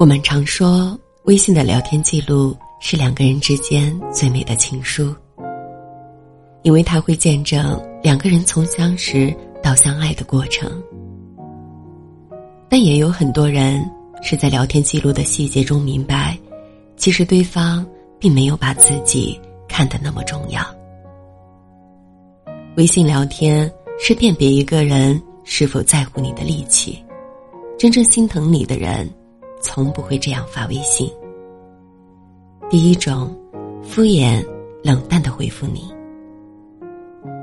我们常说，微信的聊天记录是两个人之间最美的情书，因为它会见证两个人从相识到相爱的过程。但也有很多人是在聊天记录的细节中明白，其实对方并没有把自己看得那么重要。微信聊天是辨别一个人是否在乎你的利器，真正心疼你的人，从不会这样发微信。第一种，敷衍冷淡的回复你。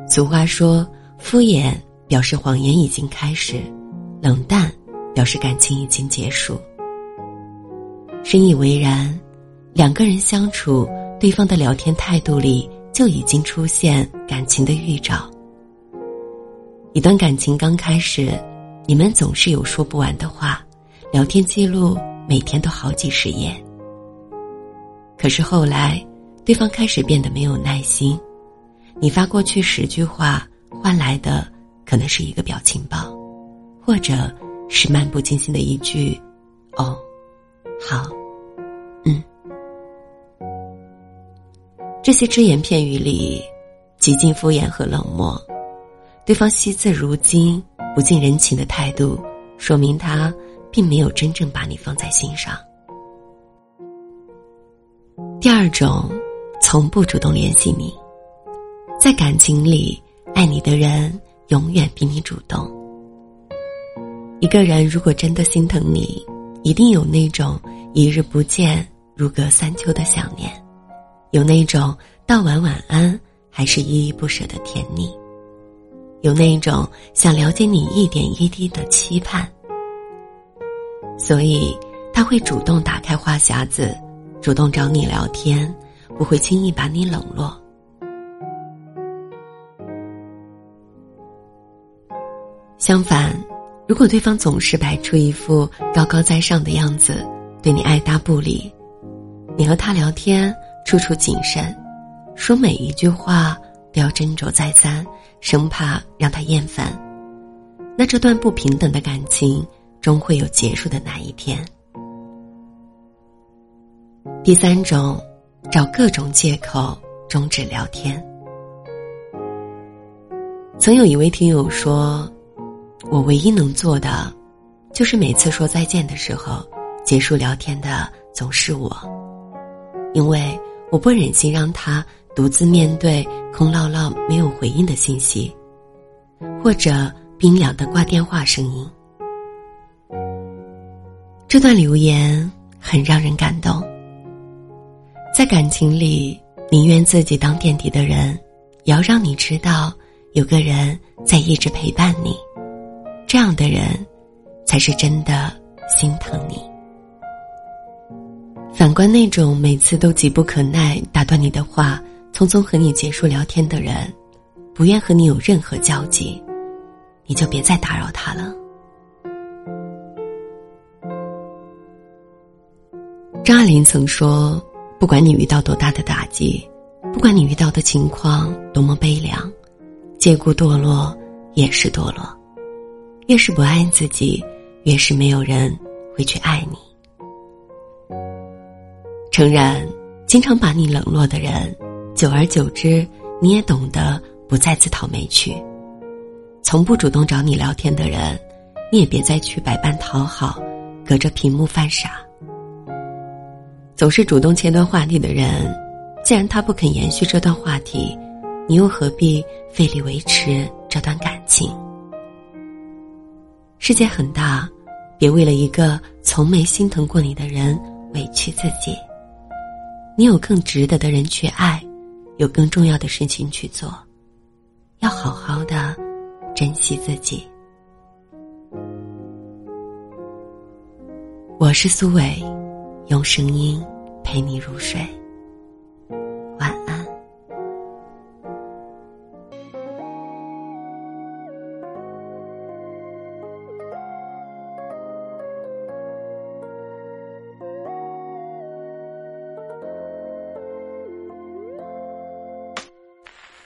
俗话说，敷衍表示谎言已经开始，冷淡。表示感情已经结束，深以为然。两个人相处，对方的聊天态度里就已经出现感情的预兆。一段感情刚开始，你们总是有说不完的话，聊天记录每天都好几十页。可是后来，对方开始变得没有耐心，你发过去十句话，换来的可能是一个表情包，或者。是漫不经心的一句“哦，好，嗯”，这些只言片语里，极尽敷衍和冷漠。对方惜字如金、不近人情的态度，说明他并没有真正把你放在心上。第二种，从不主动联系你，在感情里，爱你的人永远比你主动。一个人如果真的心疼你，一定有那种一日不见如隔三秋的想念，有那种道完晚安还是依依不舍的甜蜜，有那种想了解你一点一滴的期盼。所以他会主动打开话匣子，主动找你聊天，不会轻易把你冷落。相反。如果对方总是摆出一副高高在上的样子，对你爱搭不理，你和他聊天处处谨慎，说每一句话都要斟酌再三，生怕让他厌烦，那这段不平等的感情终会有结束的那一天。第三种，找各种借口终止聊天。曾有一位听友说。我唯一能做的，就是每次说再见的时候，结束聊天的总是我，因为我不忍心让他独自面对空落落没有回应的信息，或者冰凉的挂电话声音。这段留言很让人感动。在感情里，宁愿自己当垫底的人，也要让你知道，有个人在一直陪伴你。这样的人，才是真的心疼你。反观那种每次都急不可耐打断你的话，匆匆和你结束聊天的人，不愿和你有任何交集，你就别再打扰他了。张爱玲曾说：“不管你遇到多大的打击，不管你遇到的情况多么悲凉，借故堕落也是堕落。”越是不爱自己，越是没有人会去爱你。诚然，经常把你冷落的人，久而久之，你也懂得不再自讨没趣；从不主动找你聊天的人，你也别再去百般讨好，隔着屏幕犯傻。总是主动切断话题的人，既然他不肯延续这段话题，你又何必费力维持这段感情？世界很大，别为了一个从没心疼过你的人委屈自己。你有更值得的人去爱，有更重要的事情去做，要好好的珍惜自己。我是苏伟，用声音陪你入睡晚安。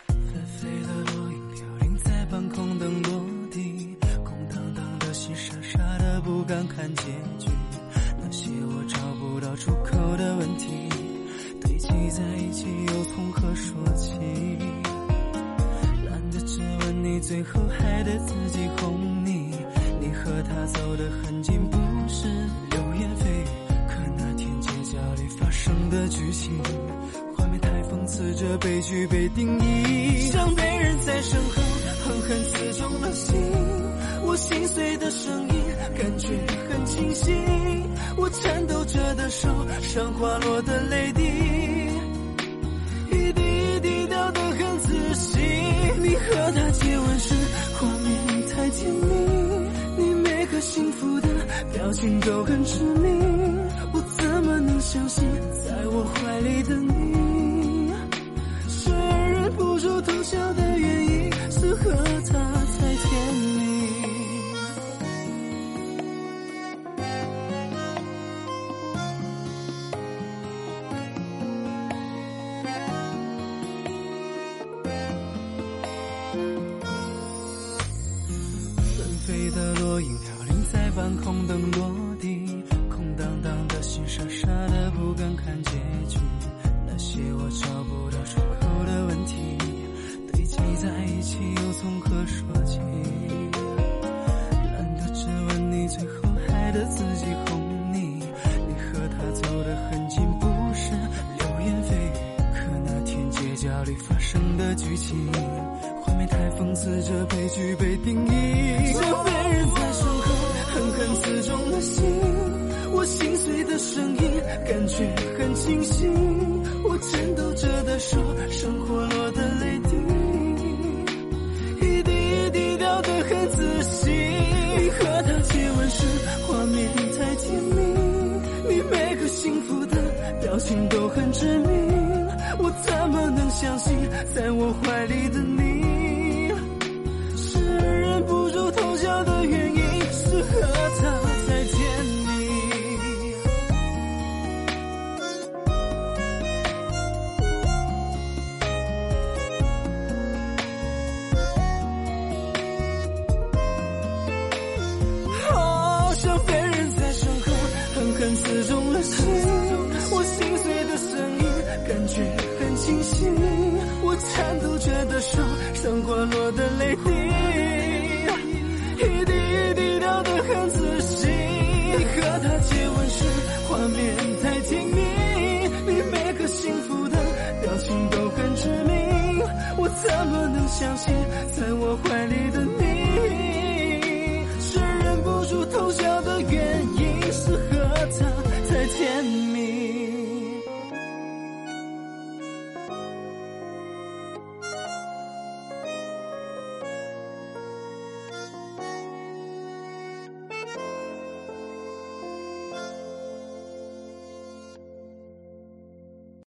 纷飞的落影凋零在半空的落地空荡荡的心傻傻的不敢看见。在一起又从何说起？懒得质问你，最后害得自己哄你。你和他走得很近，不是流言蜚语，可那天街角里发生的剧情，画面太讽刺，这悲剧被定义，像被人在身后狠狠刺中了心。我心碎的声音，感觉很清晰。我颤抖着的手，像滑落的泪滴，滴一滴掉得很仔细。你和他接吻时，画面太甜蜜，你每个幸福的表情都很致命。我怎么能相信，在我怀里的你，是忍不住偷笑的的落英飘零在半空等落地，空荡荡的心傻傻的不敢看结局。那些我找不到出口的问题，堆积在一起又从何说起？懒得质问你，最后害得自己哄你。你和他走得很近，不是流言蜚语，可那天街角里发生的剧情。画面太讽刺，这悲剧被定义，心。我心碎的声音，感觉很清晰。我颤抖着的手，生活落的泪滴，一滴一滴掉的很仔细。你和他接吻时，画面太甜蜜，你每个幸福的表情都很致命。我怎么能相信，在我怀里的你，刺中了心，我心碎的声音感觉很清晰，我颤抖着的手像滑落的泪滴，一滴一滴掉得很仔细。你和他接吻时，画面太甜蜜，你每个幸福的表情都很致命，我怎么能相信，在我怀里的？